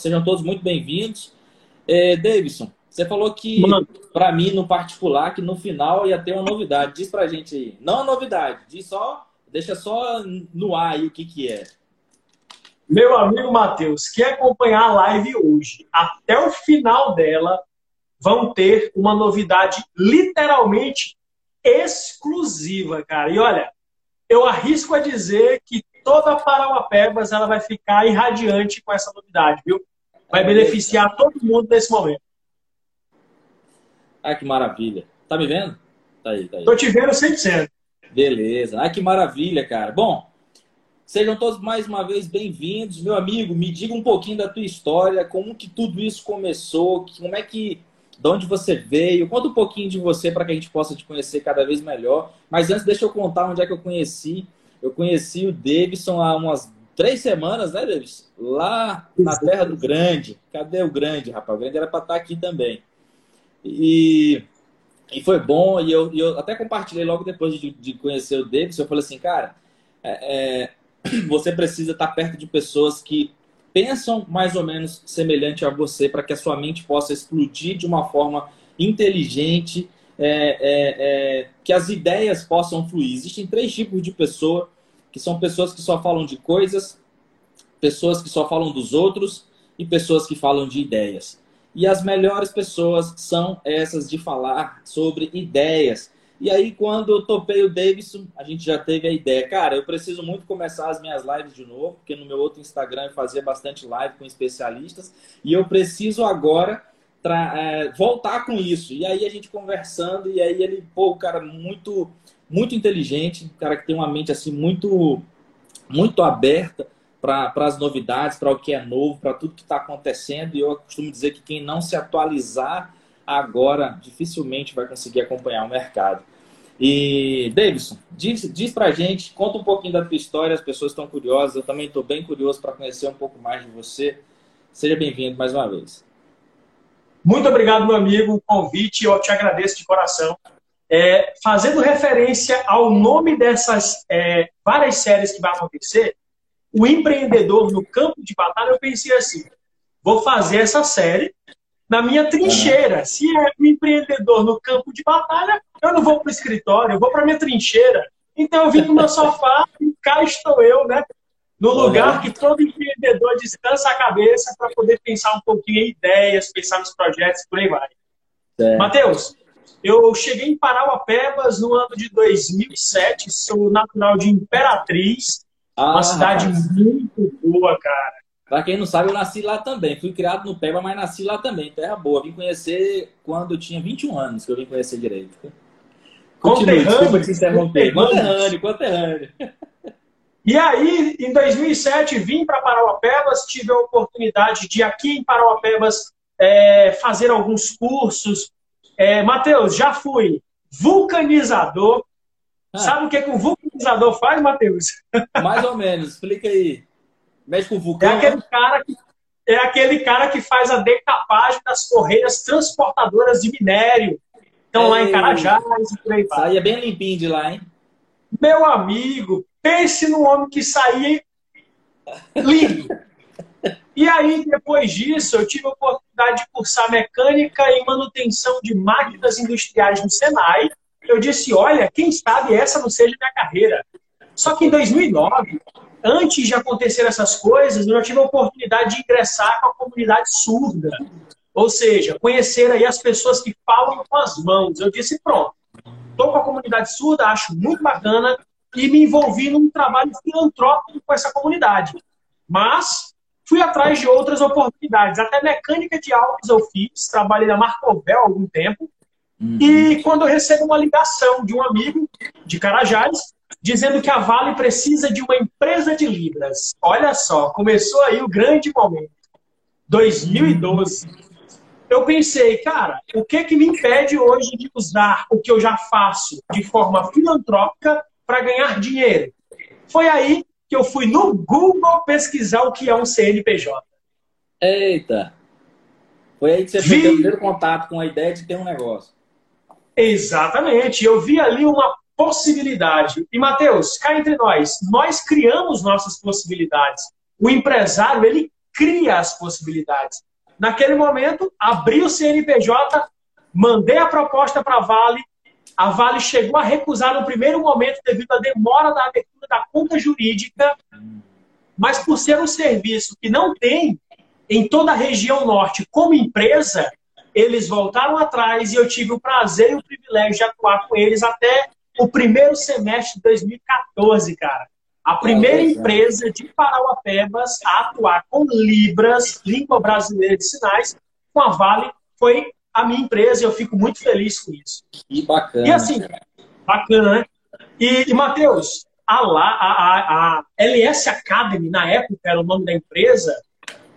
Sejam todos muito bem-vindos. É, Davidson, você falou que, para mim, no particular, que no final ia ter uma novidade. Diz pra gente aí. Não a novidade, diz só, deixa só no ar aí o que, que é. Meu amigo Matheus, quer acompanhar a live hoje, até o final dela, vão ter uma novidade literalmente exclusiva, cara. E olha, eu arrisco a dizer que toda a Parauapebas ela vai ficar irradiante com essa novidade, viu? Vai beneficiar todo mundo nesse momento. Ah, que maravilha. Tá me vendo? Tá aí, tá aí. Tô te vendo 100%. Beleza. Ah, que maravilha, cara. Bom, sejam todos mais uma vez bem-vindos. Meu amigo, me diga um pouquinho da tua história, como que tudo isso começou, como é que de onde você veio. Conta um pouquinho de você para que a gente possa te conhecer cada vez melhor. Mas antes, deixa eu contar onde é que eu conheci. Eu conheci o Davidson há umas três semanas, né, Davidson? Lá na Terra do Grande. Cadê o Grande, rapaz? O Grande era para estar aqui também. E, e foi bom. E eu, eu até compartilhei logo depois de, de conhecer o Davidson. Eu falei assim, cara, é, é, você precisa estar perto de pessoas que pensam mais ou menos semelhante a você para que a sua mente possa explodir de uma forma inteligente, é, é, é, que as ideias possam fluir. Existem três tipos de pessoa, que são pessoas que só falam de coisas, pessoas que só falam dos outros e pessoas que falam de ideias. E as melhores pessoas são essas de falar sobre ideias. E aí, quando eu topei o Davidson, a gente já teve a ideia. Cara, eu preciso muito começar as minhas lives de novo, porque no meu outro Instagram eu fazia bastante live com especialistas. E eu preciso agora é, voltar com isso. E aí a gente conversando, e aí ele, pô, cara muito, muito inteligente, cara que tem uma mente assim muito, muito aberta para as novidades, para o que é novo, para tudo que está acontecendo. E eu costumo dizer que quem não se atualizar agora dificilmente vai conseguir acompanhar o mercado. E, Davidson, diz, diz pra gente, conta um pouquinho da tua história, as pessoas estão curiosas, eu também estou bem curioso para conhecer um pouco mais de você. Seja bem-vindo mais uma vez. Muito obrigado, meu amigo, o convite, eu te agradeço de coração. É, fazendo referência ao nome dessas é, várias séries que vai acontecer, o empreendedor no campo de batalha, eu pensei assim: vou fazer essa série na minha trincheira. Se é um empreendedor no campo de batalha, eu não vou para o escritório, eu vou para minha trincheira. Então eu vim para o meu sofá e cá estou eu, né? No lugar que todo empreendedor descansa a cabeça para poder pensar um pouquinho em ideias, pensar nos projetos, por aí vai. É. Matheus, eu cheguei em Parauapebas no ano de 2007, sou natural de Imperatriz, ah, uma cidade rapaz. muito boa, cara. Pra quem não sabe, eu nasci lá também. Fui criado no Peba, mas nasci lá também. Terra boa. Vim conhecer quando eu tinha 21 anos, que eu vim conhecer direito. Continue, desculpa te interromper. Conterrâneo, conterrâneo. E aí, em 2007, vim para Parauapebas, tive a oportunidade de aqui em Parauapebas é, fazer alguns cursos. É, Matheus, já fui vulcanizador. Ah. Sabe o que, que um vulcanizador faz, Matheus? Mais ou menos, explica aí. Mexe com vulcão. É aquele cara que, é aquele cara que faz a decapagem das correias transportadoras de minério. Estão lá em Carajás e por aí vai. Saía bem limpinho de lá, hein? Meu amigo, pense no homem que saía lindo. E aí, depois disso, eu tive a oportunidade de cursar mecânica e manutenção de máquinas industriais no Senai. Eu disse, olha, quem sabe essa não seja minha carreira. Só que em 2009, antes de acontecer essas coisas, eu já tive a oportunidade de ingressar com a comunidade surda. Ou seja, conhecer aí as pessoas que falam com as mãos. Eu disse, pronto, estou com a comunidade surda, acho muito bacana e me envolvi num trabalho filantrópico com essa comunidade. Mas fui atrás de outras oportunidades. Até mecânica de autos eu fiz, trabalhei na Marcovel há algum tempo. Uhum. E quando eu recebo uma ligação de um amigo de Carajás, dizendo que a Vale precisa de uma empresa de Libras. Olha só, começou aí o grande momento. 2012. Eu pensei, cara, o que que me impede hoje de usar o que eu já faço de forma filantrópica para ganhar dinheiro? Foi aí que eu fui no Google pesquisar o que é um CNPJ. Eita! Foi aí que você vi... o primeiro contato com a ideia de ter um negócio. Exatamente. Eu vi ali uma possibilidade. E, Matheus, cá entre nós, nós criamos nossas possibilidades. O empresário, ele cria as possibilidades. Naquele momento, abri o CNPJ, mandei a proposta para a Vale, a Vale chegou a recusar no primeiro momento devido à demora da abertura da conta jurídica, mas por ser um serviço que não tem em toda a região norte como empresa, eles voltaram atrás e eu tive o prazer e o privilégio de atuar com eles até o primeiro semestre de 2014, cara. A primeira empresa de Parauapebas a atuar com Libras, língua brasileira de sinais, com a Vale, foi a minha empresa e eu fico muito feliz com isso. Que bacana. E assim, bacana, né? E, e Matheus, a, a, a, a LS Academy, na época era o nome da empresa,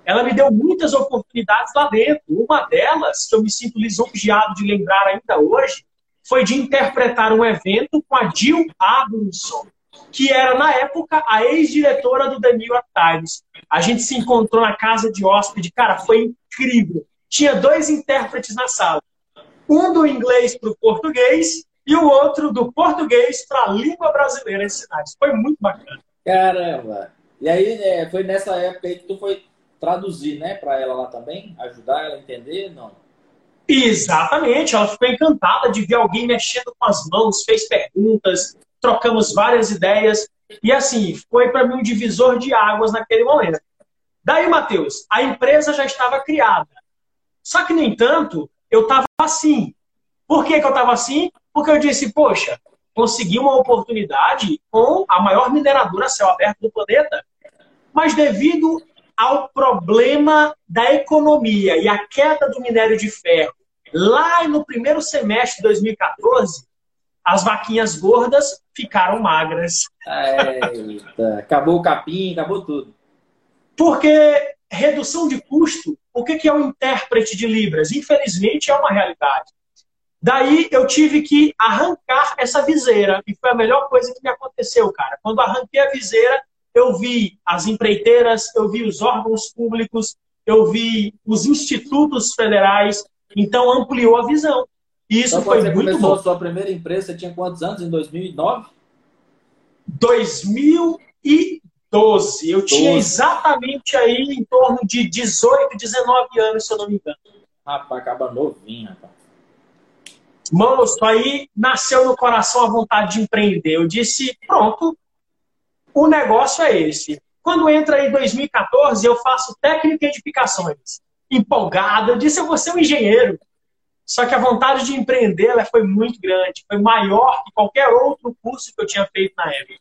ela me deu muitas oportunidades lá dentro. Uma delas, que eu me sinto lisonjeado de lembrar ainda hoje, foi de interpretar um evento com a Jill Abramson, que era, na época, a ex-diretora do The New York Times. A gente se encontrou na casa de hóspede, cara, foi incrível. Tinha dois intérpretes na sala. Um do inglês para o português e o outro do português para a língua brasileira em sinais. Foi muito bacana. Caramba! E aí, é, foi nessa época aí que tu foi traduzir, né, para ela lá também? Ajudar ela a entender? Não. Exatamente, ela ficou encantada de ver alguém mexendo com as mãos, fez perguntas, trocamos várias ideias, e assim, foi para mim um divisor de águas naquele momento. Daí, Matheus, a empresa já estava criada. Só que, no entanto, eu estava assim. Por que, que eu estava assim? Porque eu disse, poxa, consegui uma oportunidade com a maior mineradora a céu aberto do planeta, mas devido ao problema da economia e a queda do minério de ferro, lá no primeiro semestre de 2014, as vaquinhas gordas ficaram magras. Eita, acabou o capim, acabou tudo. Porque redução de custo, o que é o intérprete de Libras? Infelizmente é uma realidade. Daí eu tive que arrancar essa viseira, e foi a melhor coisa que me aconteceu, cara. Quando arranquei a viseira, eu vi as empreiteiras, eu vi os órgãos públicos, eu vi os institutos federais, então ampliou a visão. E isso então, foi você muito começou bom. a sua primeira empresa, você tinha quantos anos? Em 2009? 2012. Eu 12. tinha exatamente aí em torno de 18, 19 anos, se eu não me engano. Rapaz, acaba novinho, rapaz. Moço, aí nasceu no coração a vontade de empreender. Eu disse, pronto, o negócio é esse. Quando entra em 2014, eu faço técnica de edificações. Empolgado, eu disse, eu vou ser um engenheiro. Só que a vontade de empreender ela foi muito grande, foi maior que qualquer outro curso que eu tinha feito na época.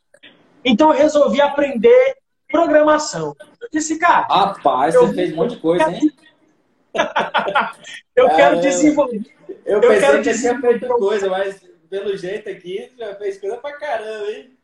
Então eu resolvi aprender programação. Eu disse, cara. Rapaz, você fez um monte de coisa, hein? eu quero desenvolver. Eu, eu pensei que você tinha feito coisa, mas pelo jeito aqui, já fez coisa pra caramba, hein?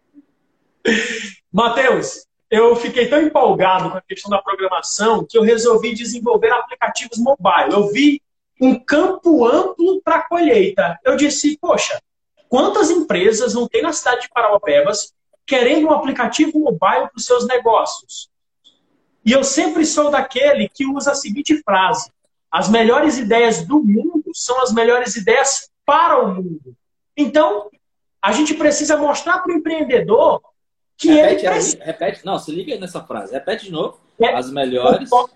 Matheus, eu fiquei tão empolgado com a questão da programação que eu resolvi desenvolver aplicativos mobile. Eu vi um campo amplo para colheita. Eu disse, poxa, quantas empresas não tem na cidade de Parauapebas querendo um aplicativo mobile para os seus negócios? E eu sempre sou daquele que usa a seguinte frase: as melhores ideias do mundo são as melhores ideias para o mundo. Então, a gente precisa mostrar para o empreendedor que repete ele aí, repete, não, se liga nessa frase. Repete de novo. É, as melhores. O,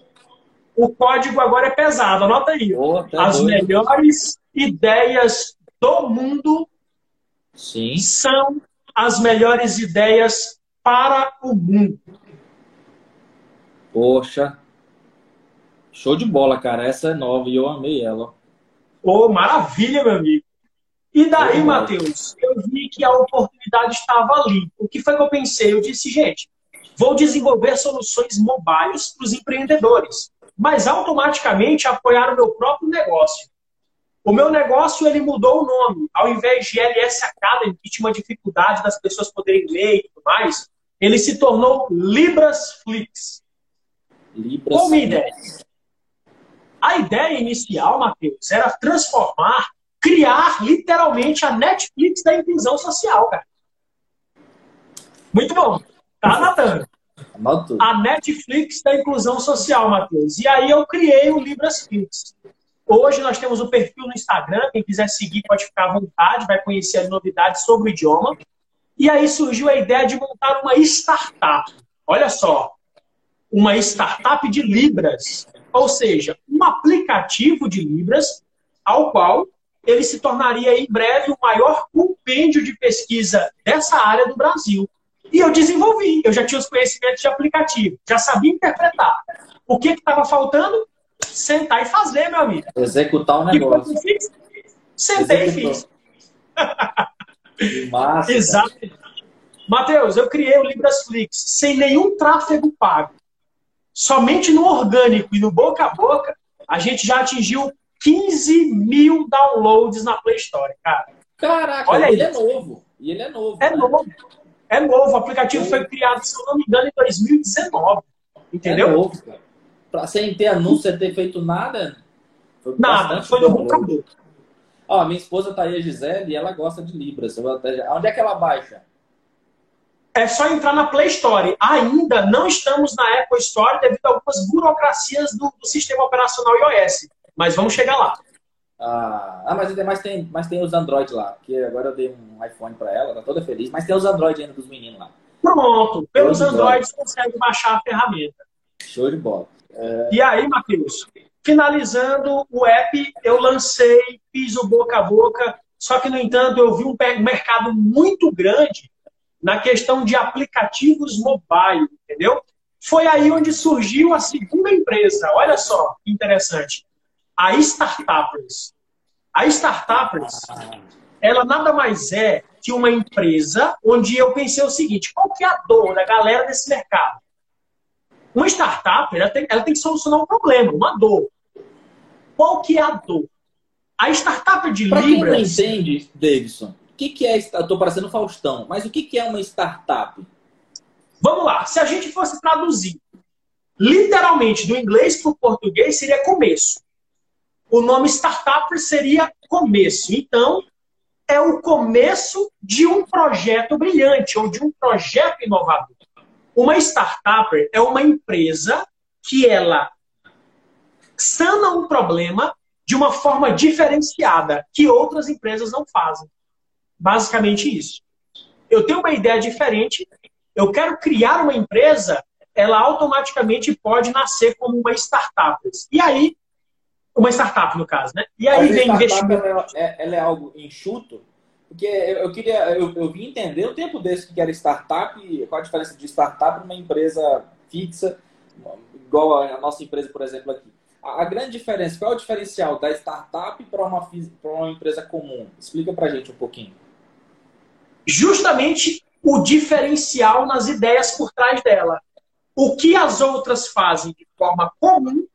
o, código agora é pesado, anota aí. Oh, tá as doido. melhores ideias do mundo Sim. são as melhores ideias para o mundo. Poxa. Show de bola, cara. Essa é nova e eu amei ela. Oh, maravilha, meu amigo. E daí, Matheus, eu vi que a oportunidade estava ali. O que foi que eu pensei? Eu disse, gente, vou desenvolver soluções mobiles para os empreendedores, mas automaticamente apoiar o meu próprio negócio. O meu negócio ele mudou o nome. Ao invés de LS Academy, que tinha uma dificuldade das pessoas poderem ler e tudo mais, ele se tornou Libras Flix. Libras Como ideia? A ideia inicial, Matheus, era transformar criar literalmente a Netflix da inclusão social, cara. Muito bom. Tá anotando. A Netflix da inclusão social, Matheus. E aí eu criei o Libras Flix. Hoje nós temos o perfil no Instagram. Quem quiser seguir pode ficar à vontade, vai conhecer as novidades sobre o idioma. E aí surgiu a ideia de montar uma startup. Olha só. uma startup de Libras, ou seja, um aplicativo de Libras, ao qual ele se tornaria em breve o maior compêndio de pesquisa dessa área do Brasil. E eu desenvolvi, eu já tinha os conhecimentos de aplicativo, já sabia interpretar. O que estava faltando? Sentar e fazer, meu amigo. Executar o negócio. E fiz? Sentei Executou. e fiz. Que massa. Exato. Matheus, eu criei o Librasflix sem nenhum tráfego pago. Somente no orgânico e no boca a boca, a gente já atingiu 15 mil downloads na Play Store, cara. Caraca, Olha ele é novo. E ele é novo. É né? novo. É novo. O aplicativo foi criado, se eu não me engano, em 2019. Entendeu? É novo, cara. Pra, sem ter anúncio, sem ter feito nada. Foi nada, foi a boca. Ó, minha esposa tá aí, a Gisele, e ela gosta de Libras. Onde é que ela baixa? É só entrar na Play Store. Ainda não estamos na Apple Store devido a algumas burocracias do, do sistema operacional iOS. Mas vamos chegar lá. Ah, ah mas, mas, tem, mas tem os Android lá. Que agora eu dei um iPhone para ela, tá toda feliz. Mas tem os Android ainda dos meninos lá. Pronto. Pelos Androids consegue baixar a ferramenta. Show de bola. E aí, Matheus? Finalizando o app, eu lancei, fiz o boca a boca. Só que, no entanto, eu vi um mercado muito grande na questão de aplicativos mobile, entendeu? Foi aí onde surgiu a segunda empresa. Olha só que interessante a Startuppers. A Startuppers, ela nada mais é que uma empresa onde eu pensei o seguinte, qual que é a dor da galera desse mercado? Uma startup, ela tem, ela tem que solucionar um problema, uma dor. Qual que é a dor? A startup de pra Libras... Quem não entende, Davidson, o que, que é... Estou parecendo Faustão, mas o que, que é uma startup? Vamos lá, se a gente fosse traduzir literalmente do inglês para o português, seria começo o nome startup seria começo. Então, é o começo de um projeto brilhante ou de um projeto inovador. Uma startup é uma empresa que ela sana um problema de uma forma diferenciada que outras empresas não fazem. Basicamente isso. Eu tenho uma ideia diferente, eu quero criar uma empresa, ela automaticamente pode nascer como uma startup. E aí uma startup, no caso, né? E aí vem investimento. Ela é, ela é, algo enxuto, porque eu queria, eu, eu vim entender o tempo desse que era startup, qual a diferença de startup para uma empresa fixa, igual a nossa empresa, por exemplo, aqui. A, grande diferença, qual é o diferencial da startup para uma, uma empresa comum? Explica para gente um pouquinho. Justamente o diferencial nas ideias por trás dela. O que as outras fazem de forma comum,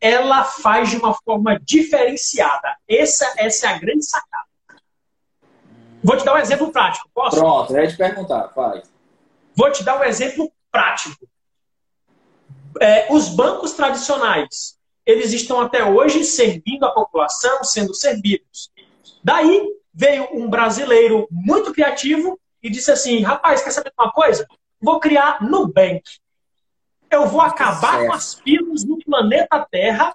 ela faz de uma forma diferenciada. Essa, essa é a grande sacada. Vou te dar um exemplo prático, posso? Pronto, ia te perguntar, faz. Vou te dar um exemplo prático. É, os bancos tradicionais, eles estão até hoje servindo a população, sendo servidos. Daí veio um brasileiro muito criativo e disse assim: rapaz, quer saber uma coisa? Vou criar Nubank eu vou acabar certo. com as filas no planeta Terra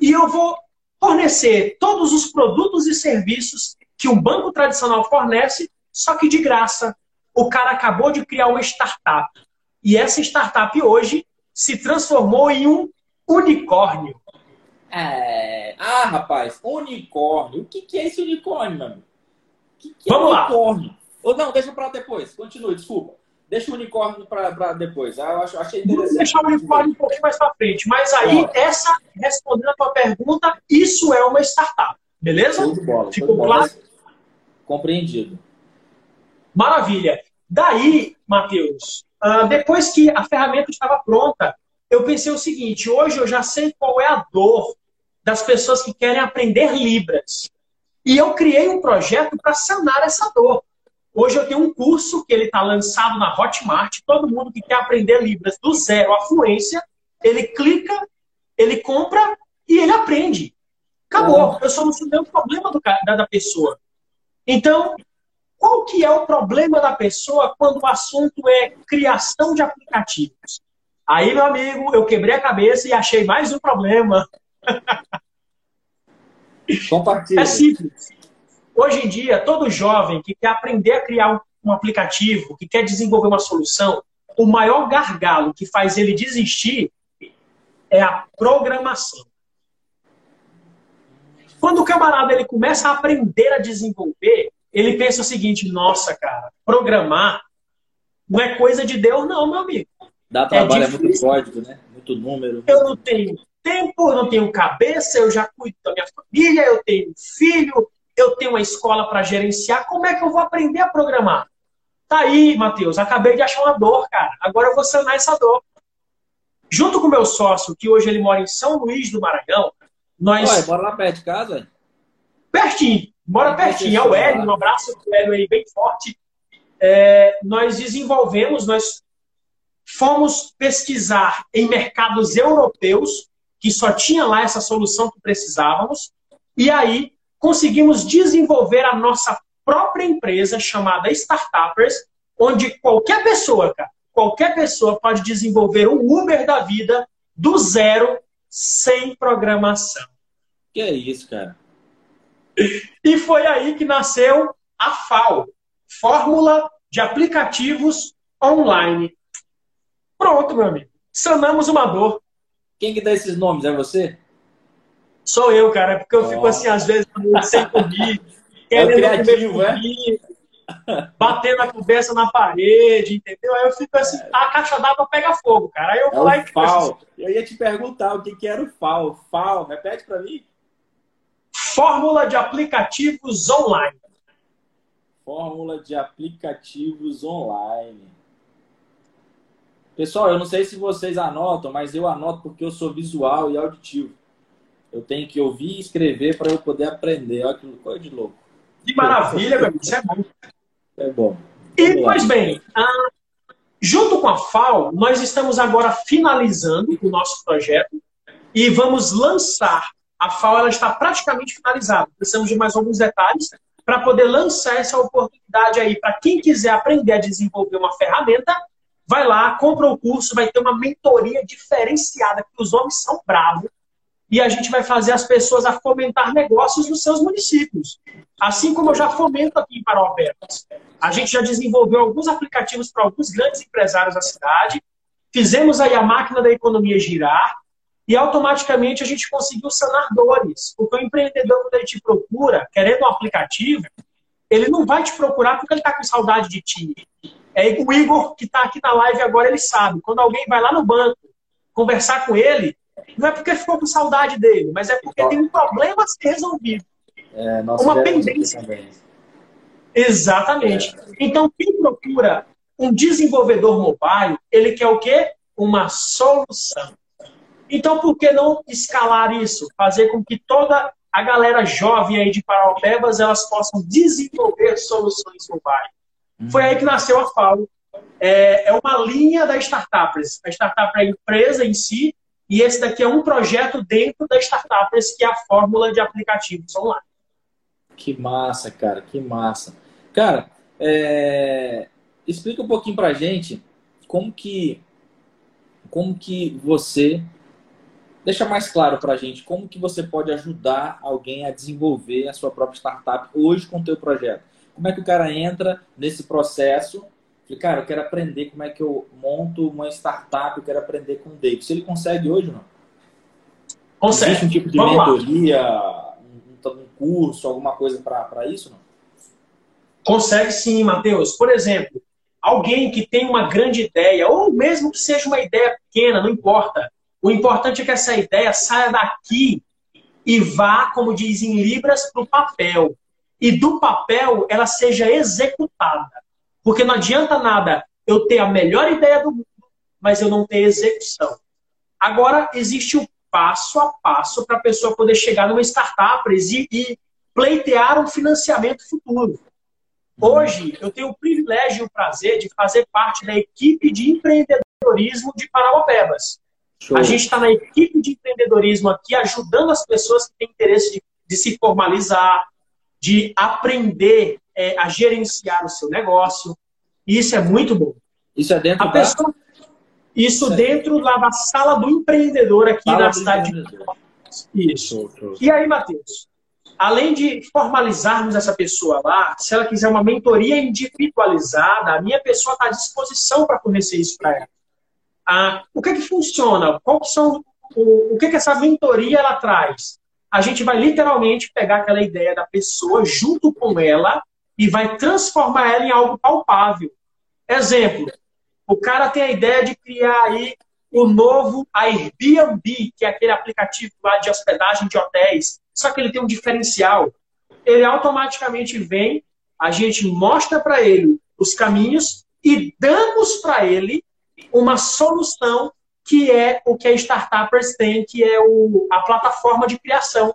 e eu vou fornecer todos os produtos e serviços que um banco tradicional fornece, só que de graça. O cara acabou de criar uma startup. E essa startup hoje se transformou em um unicórnio. É... Ah, rapaz, unicórnio. O que, que é esse unicórnio, mano? Que que é Vamos unicórnio? lá. Ou não, deixa para depois. Continue, desculpa. Deixa o unicórnio para depois. Ah, eu acho, achei interessante. Vou deixar o unicórnio um pouquinho mais para frente. Mas aí, essa, respondendo a tua pergunta, isso é uma startup. Beleza? Ficou claro? Compreendido. Maravilha. Daí, Matheus, uh, depois que a ferramenta estava pronta, eu pensei o seguinte: hoje eu já sei qual é a dor das pessoas que querem aprender Libras. E eu criei um projeto para sanar essa dor. Hoje eu tenho um curso que ele está lançado na Hotmart. Todo mundo que quer aprender Libras do zero à fluência, ele clica, ele compra e ele aprende. Acabou. Eu solucionei o problema do, da, da pessoa. Então, qual que é o problema da pessoa quando o assunto é criação de aplicativos? Aí, meu amigo, eu quebrei a cabeça e achei mais um problema. Compartilha. É simples. Hoje em dia, todo jovem que quer aprender a criar um aplicativo, que quer desenvolver uma solução, o maior gargalo que faz ele desistir é a programação. Quando o camarada ele começa a aprender a desenvolver, ele pensa o seguinte: nossa, cara, programar não é coisa de Deus, não, meu amigo. Dá é trabalho, é, é muito código, né? Muito número. Eu não tenho tempo, eu não tenho cabeça, eu já cuido da minha família, eu tenho filho, eu tenho uma escola para gerenciar. Como é que eu vou aprender a programar? Tá aí, Matheus, acabei de achar uma dor, cara. Agora eu vou sanar essa dor. Junto com meu sócio, que hoje ele mora em São Luís do Maranhão, nós. Ué, bora lá perto de casa? Pertinho, mora pertinho. É o Hélio, um abraço pro Hélio aí bem forte. É, nós desenvolvemos, nós fomos pesquisar em mercados europeus, que só tinha lá essa solução que precisávamos, e aí conseguimos desenvolver a nossa própria empresa chamada Startuppers, onde qualquer pessoa, cara, qualquer pessoa pode desenvolver um Uber da vida do zero, sem programação. Que é isso, cara? E foi aí que nasceu a FAO, Fórmula de Aplicativos Online. Pronto, meu amigo. Sanamos uma dor. Quem que dá esses nomes? É você? Sou eu, cara. Porque eu oh. fico assim, às vezes, sem querendo é criativo, é? Batendo a cabeça na parede, entendeu? Aí eu fico assim, a caixa d'água pega fogo, cara. Aí eu vou é lá e. Assim, eu ia te perguntar o que, que era o FAO. FAO, repete para mim. Fórmula de aplicativos online. Fórmula de aplicativos online. Pessoal, eu não sei se vocês anotam, mas eu anoto porque eu sou visual e auditivo. Eu tenho que ouvir e escrever para eu poder aprender. Olha que coisa de louco. Que maravilha, meu Isso é bom. É bom. E, pois bem, ah, junto com a FAO, nós estamos agora finalizando o nosso projeto e vamos lançar. A FAO ela está praticamente finalizada. Precisamos de mais alguns detalhes para poder lançar essa oportunidade aí para quem quiser aprender a desenvolver uma ferramenta. Vai lá, compra o curso, vai ter uma mentoria diferenciada, que os homens são bravos e a gente vai fazer as pessoas a fomentar negócios nos seus municípios. Assim como eu já fomento aqui em Parauapebas. A gente já desenvolveu alguns aplicativos para alguns grandes empresários da cidade, fizemos aí a máquina da economia girar e automaticamente a gente conseguiu sanar dores. Porque o empreendedor, quando ele te procura, querendo um aplicativo, ele não vai te procurar porque ele está com saudade de ti. É o Igor, que está aqui na live agora, ele sabe. Quando alguém vai lá no banco conversar com ele, não é porque ficou com saudade dele, mas é porque tem um problema a ser resolvido. É, uma pendência. Exatamente. É. Então, quem procura um desenvolvedor mobile, ele quer o quê? Uma solução. Então, por que não escalar isso? Fazer com que toda a galera jovem aí de Paraupebas elas possam desenvolver soluções mobile. Uhum. Foi aí que nasceu a FAO. É, é uma linha da startups. A startup é a empresa em si, e esse daqui é um projeto dentro da Startups, que é a fórmula de aplicativos online. Que massa, cara, que massa. Cara, é... explica um pouquinho pra gente como que, como que você, deixa mais claro pra gente, como que você pode ajudar alguém a desenvolver a sua própria startup hoje com o teu projeto. Como é que o cara entra nesse processo Falei, cara, eu quero aprender como é que eu monto uma startup, eu quero aprender com o David. Se ele consegue hoje, não? Consegue. Existe um tipo de Vamos mentoria, um, um, curso, alguma coisa para isso, não? Consegue sim, Matheus. Por exemplo, alguém que tem uma grande ideia, ou mesmo que seja uma ideia pequena, não importa. O importante é que essa ideia saia daqui e vá, como dizem Libras, para o papel. E do papel ela seja executada. Porque não adianta nada eu ter a melhor ideia do mundo, mas eu não ter execução. Agora, existe o passo a passo para a pessoa poder chegar numa startup e, e pleitear um financiamento futuro. Hoje, eu tenho o privilégio e o prazer de fazer parte da equipe de empreendedorismo de Parauapebas. A gente está na equipe de empreendedorismo aqui, ajudando as pessoas que têm interesse de, de se formalizar, de aprender é, a gerenciar o seu negócio. Isso é muito bom. Isso é dentro a da... Pessoa, isso é. dentro lá da sala do empreendedor aqui sala na cidade de Isso. E aí, Matheus, além de formalizarmos essa pessoa lá, se ela quiser uma mentoria individualizada, a minha pessoa está à disposição para fornecer isso para ela. Ah, o que é que funciona? Quais são o, o que, que essa mentoria ela traz? A gente vai literalmente pegar aquela ideia da pessoa junto com ela e vai transformar ela em algo palpável. Exemplo, o cara tem a ideia de criar aí o novo Airbnb, que é aquele aplicativo lá de hospedagem de hotéis. Só que ele tem um diferencial. Ele automaticamente vem, a gente mostra para ele os caminhos e damos para ele uma solução que é o que a Startuppers tem, que é o, a plataforma de criação.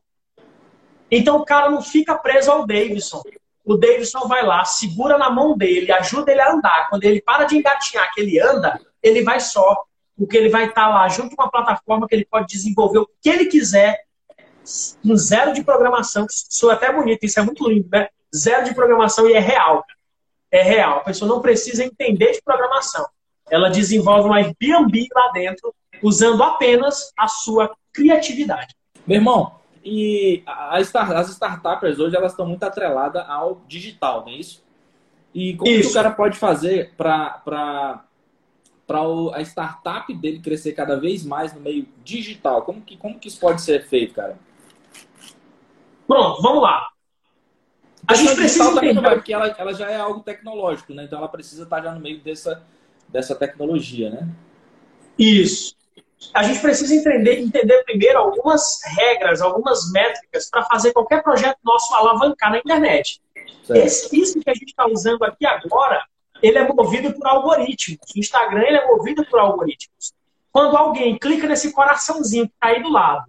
Então o cara não fica preso ao Davidson. O Davidson vai lá, segura na mão dele, ajuda ele a andar. Quando ele para de engatinhar, que ele anda, ele vai só. Porque ele vai estar lá junto com uma plataforma que ele pode desenvolver o que ele quiser, com zero de programação. Isso é até bonito, isso é muito lindo, né? Zero de programação e é real. É real. A pessoa não precisa entender de programação. Ela desenvolve um Airbnb lá dentro, usando apenas a sua criatividade. Meu irmão, e start, as startups hoje elas estão muito atreladas ao digital, não é isso? E como isso. que o cara pode fazer para a startup dele crescer cada vez mais no meio digital? Como que, como que isso pode ser feito, cara? Pronto, vamos lá. A, a gente precisa entender... Porque ela, ela já é algo tecnológico, né? Então ela precisa estar já no meio dessa, dessa tecnologia, né? Isso a gente precisa entender, entender primeiro algumas regras, algumas métricas para fazer qualquer projeto nosso alavancar na internet. Esse, isso que a gente está usando aqui agora, ele é movido por algoritmos. O Instagram ele é movido por algoritmos. Quando alguém clica nesse coraçãozinho que está aí do lado,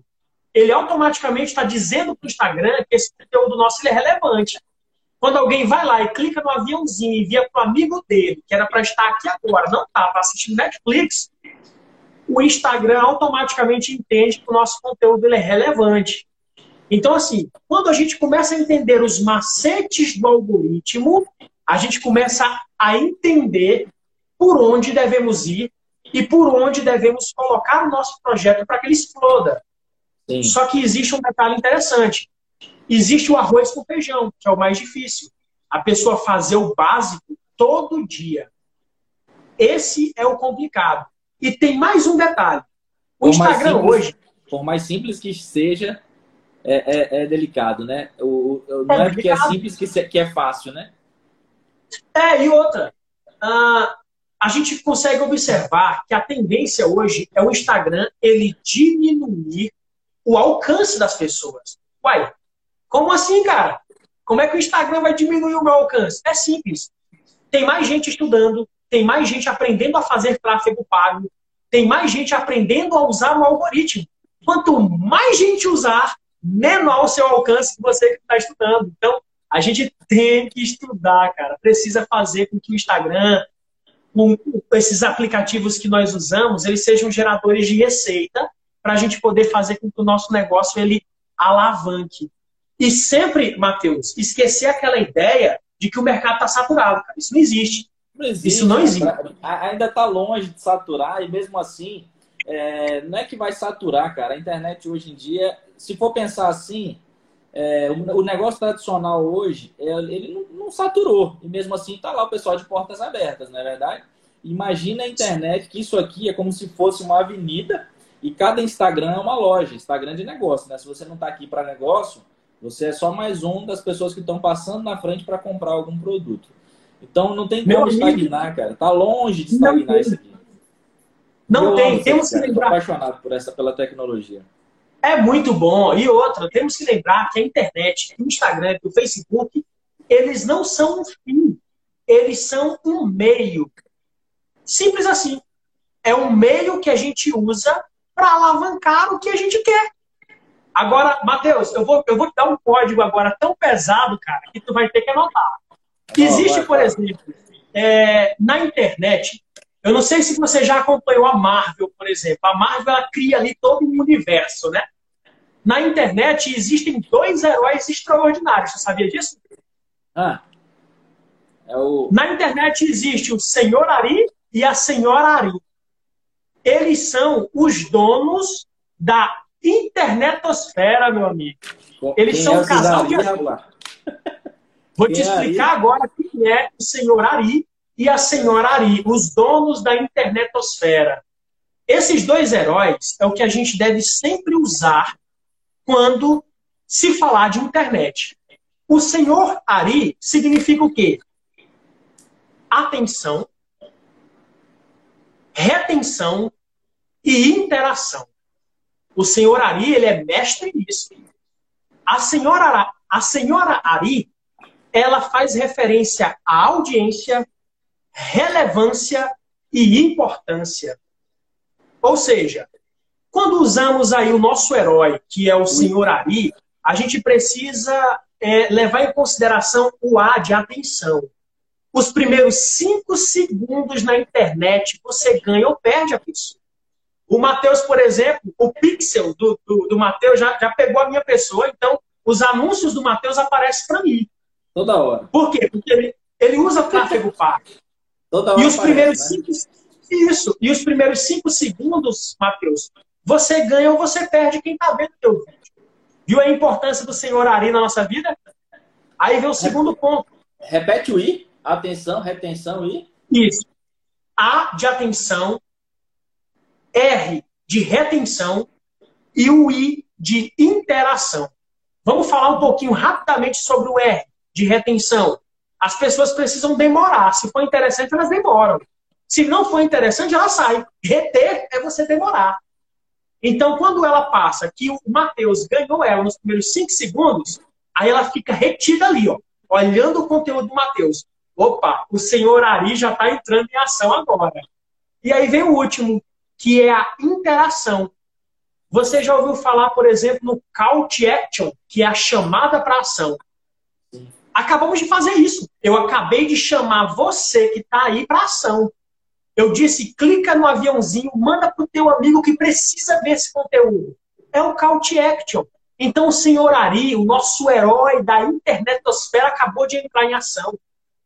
ele automaticamente está dizendo para o Instagram que esse conteúdo nosso é relevante. Quando alguém vai lá e clica no aviãozinho e envia para o amigo dele, que era para estar aqui agora, não está, está assistindo Netflix, o Instagram automaticamente entende que o nosso conteúdo é relevante. Então, assim, quando a gente começa a entender os macetes do algoritmo, a gente começa a entender por onde devemos ir e por onde devemos colocar o nosso projeto para que ele exploda. Sim. Só que existe um detalhe interessante. Existe o arroz com feijão, que é o mais difícil. A pessoa fazer o básico todo dia. Esse é o complicado. E tem mais um detalhe. O por Instagram simples, hoje. Por mais simples que seja, é, é, é delicado, né? O, o não é, é porque é simples que, que é fácil, né? É, e outra. Uh, a gente consegue observar que a tendência hoje é o Instagram ele diminuir o alcance das pessoas. Uai, como assim, cara? Como é que o Instagram vai diminuir o meu alcance? É simples. Tem mais gente estudando, tem mais gente aprendendo a fazer tráfego pago, tem mais gente aprendendo a usar o algoritmo. Quanto mais gente usar, menor o seu alcance que você está estudando. Então, a gente tem que estudar, cara. Precisa fazer com que o Instagram, com esses aplicativos que nós usamos, eles sejam geradores de receita para a gente poder fazer com que o nosso negócio ele alavanque. E sempre, Matheus, esquecer aquela ideia de que o mercado está saturado. Cara. Isso não existe. Não existe, Isso não existe. Ainda está longe de saturar e mesmo assim, é, não é que vai saturar, cara. A internet hoje em dia, se for pensar assim, é, o, o, negócio tradicional hoje, é, ele não, não, saturou. E mesmo assim está lá o pessoal de portas abertas, não é verdade? Imagina a internet que isso aqui é como se fosse uma avenida e cada Instagram é uma loja, Instagram de negócio, né? Se você não está aqui para negócio, você é só mais um das pessoas que estão passando na frente para comprar algum produto. Então não tem como estagnar, cara. Tá longe de estagnar isso aqui. Não eu tem. Temos que lembrar. Apaixonado por essa, pela tecnologia. É muito bom. E outra, temos que lembrar que a internet, o Instagram, o Facebook, eles não são um fim. Eles são um meio. Simples assim. É um meio que a gente usa para alavancar o que a gente quer. Agora, Matheus, eu vou, eu vou te dar um código agora tão pesado, cara, que tu vai ter que anotar. Existe, por exemplo, é, na internet, eu não sei se você já acompanhou a Marvel, por exemplo. A Marvel ela cria ali todo um universo, né? Na internet existem dois heróis extraordinários. Você sabia disso? Ah. É o... Na internet existe o Senhor Ari e a Senhora Ari. Eles são os donos da internetosfera, meu amigo. Eles Quem são é um casal de... Vou te explicar agora quem é o senhor Ari e a senhora Ari, os donos da internetosfera. Esses dois heróis é o que a gente deve sempre usar quando se falar de internet. O senhor Ari significa o quê? Atenção, retenção e interação. O senhor Ari, ele é mestre nisso. A senhora, a senhora Ari, ela faz referência à audiência, relevância e importância. Ou seja, quando usamos aí o nosso herói, que é o senhor Ari, a gente precisa é, levar em consideração o A de atenção. Os primeiros cinco segundos na internet, você ganha ou perde a pessoa. O Matheus, por exemplo, o pixel do, do, do Matheus já, já pegou a minha pessoa, então os anúncios do Matheus aparecem para mim. Toda hora. Por quê? Porque ele, ele usa tráfego pago. Toda hora e os aparece, primeiros né? cinco, isso. E os primeiros cinco segundos, Matheus, você ganha ou você perde quem está vendo o teu vídeo. Viu a importância do Senhor Ari na nossa vida? Aí vem o segundo ponto. Repete o I. Atenção, retenção e. Isso. A de atenção, R de retenção e o I de interação. Vamos falar um pouquinho rapidamente sobre o R de retenção. As pessoas precisam demorar. Se for interessante, elas demoram. Se não for interessante, ela sai. Reter é você demorar. Então, quando ela passa que o Matheus ganhou ela nos primeiros cinco segundos, aí ela fica retida ali, ó, olhando o conteúdo do Matheus. Opa, o senhor Ari já está entrando em ação agora. E aí vem o último, que é a interação. Você já ouviu falar, por exemplo, no call to action, que é a chamada para ação. Acabamos de fazer isso. Eu acabei de chamar você que está aí para ação. Eu disse, clica no aviãozinho, manda para o teu amigo que precisa ver esse conteúdo. É o call to action. Então o senhor Ari, o nosso herói da internetosfera, acabou de entrar em ação.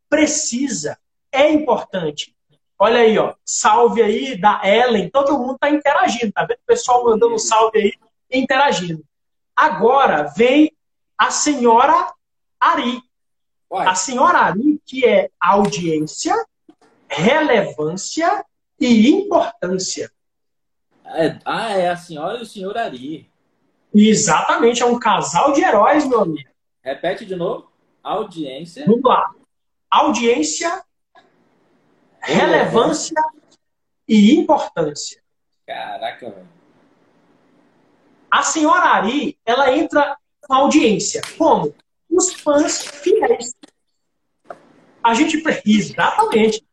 Precisa. É importante. Olha aí, ó. Salve aí da Ellen. Todo mundo está interagindo, tá vendo? O pessoal mandando um salve aí, interagindo. Agora vem a senhora Ari. A senhora Ari, que é audiência, relevância e importância. É, ah, é a senhora e o senhor Ari. Exatamente, é um casal de heróis, meu amigo. Repete de novo. Audiência. Vamos lá. Audiência, relevância e importância. Caraca, velho. A senhora Ari, ela entra na audiência. Como? Os fãs fiéis. A gente exatamente.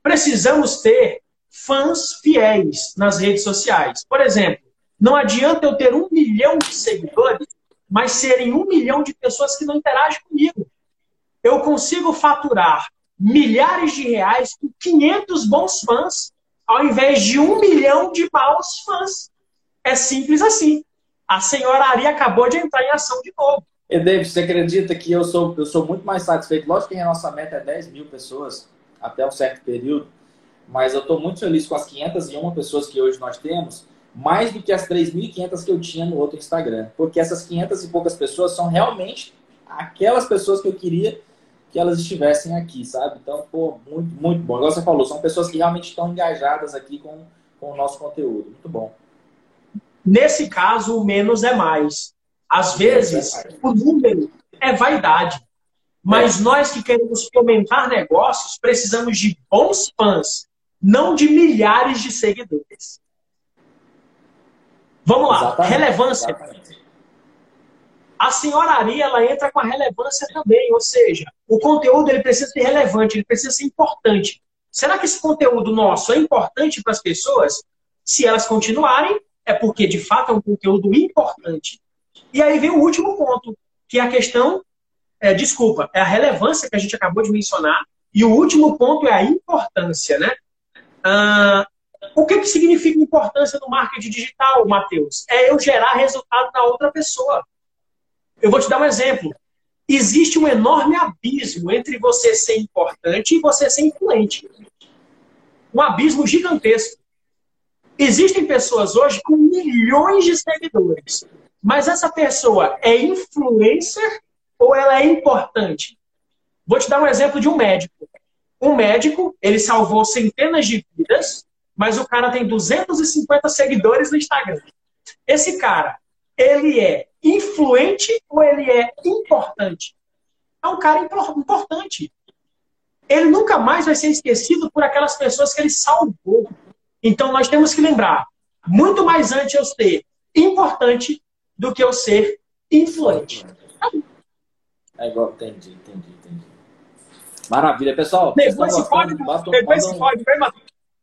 Precisamos ter fãs fiéis nas redes sociais. Por exemplo, não adianta eu ter um milhão de seguidores, mas serem um milhão de pessoas que não interagem comigo. Eu consigo faturar milhares de reais com 500 bons fãs, ao invés de um milhão de maus fãs. É simples assim. A senhora Ari acabou de entrar em ação de novo. E David, você acredita que eu sou, eu sou muito mais satisfeito? Lógico que a nossa meta é 10 mil pessoas até um certo período, mas eu estou muito feliz com as 501 pessoas que hoje nós temos, mais do que as 3.500 que eu tinha no outro Instagram. Porque essas 500 e poucas pessoas são realmente aquelas pessoas que eu queria que elas estivessem aqui, sabe? Então, pô, muito, muito bom. Igual você falou, são pessoas que realmente estão engajadas aqui com, com o nosso conteúdo. Muito bom. Nesse caso, o menos é mais. Às vezes, o número é vaidade. Mas é. nós que queremos fomentar negócios, precisamos de bons fãs, não de milhares de seguidores. Vamos lá, exatamente, relevância. Exatamente. A senhoraria ela entra com a relevância também, ou seja, o conteúdo ele precisa ser relevante, ele precisa ser importante. Será que esse conteúdo nosso é importante para as pessoas? Se elas continuarem, é porque de fato é um conteúdo importante. E aí vem o último ponto, que é a questão, é, desculpa, é a relevância que a gente acabou de mencionar, e o último ponto é a importância, né? Ah, o que, que significa importância no marketing digital, Matheus? É eu gerar resultado na outra pessoa. Eu vou te dar um exemplo. Existe um enorme abismo entre você ser importante e você ser influente. Um abismo gigantesco. Existem pessoas hoje com milhões de seguidores, mas essa pessoa é influencer ou ela é importante? Vou te dar um exemplo de um médico. Um médico, ele salvou centenas de vidas mas o cara tem 250 seguidores no Instagram. Esse cara, ele é influente ou ele é importante? É um cara importante. Ele nunca mais vai ser esquecido por aquelas pessoas que ele salvou. Então nós temos que lembrar, muito mais antes eu ser importante do que eu ser influente. É igual, entendi, entendi, entendi. Maravilha, pessoal. Pegou esse código, pegou esse código,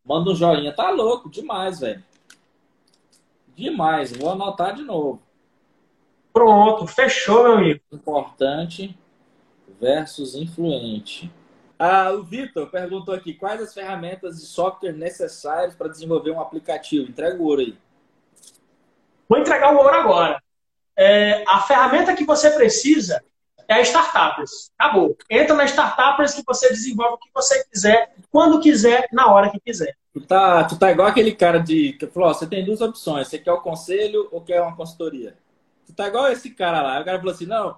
Manda um joinha. Tá louco, demais, velho. Demais. Vou anotar de novo. Pronto, fechou, meu amigo. Importante versus influente. Ah, o Vitor perguntou aqui: quais as ferramentas de software necessárias para desenvolver um aplicativo? Entrega o ouro aí. Vou entregar o ouro agora. É, a ferramenta que você precisa é a Startups. Acabou. Entra na Startups que você desenvolve o que você quiser, quando quiser, na hora que quiser. Tu tá, tu tá igual aquele cara de que falou: você tem duas opções, você quer o conselho ou quer uma consultoria? Tu tá igual esse cara lá. O cara falou assim: não,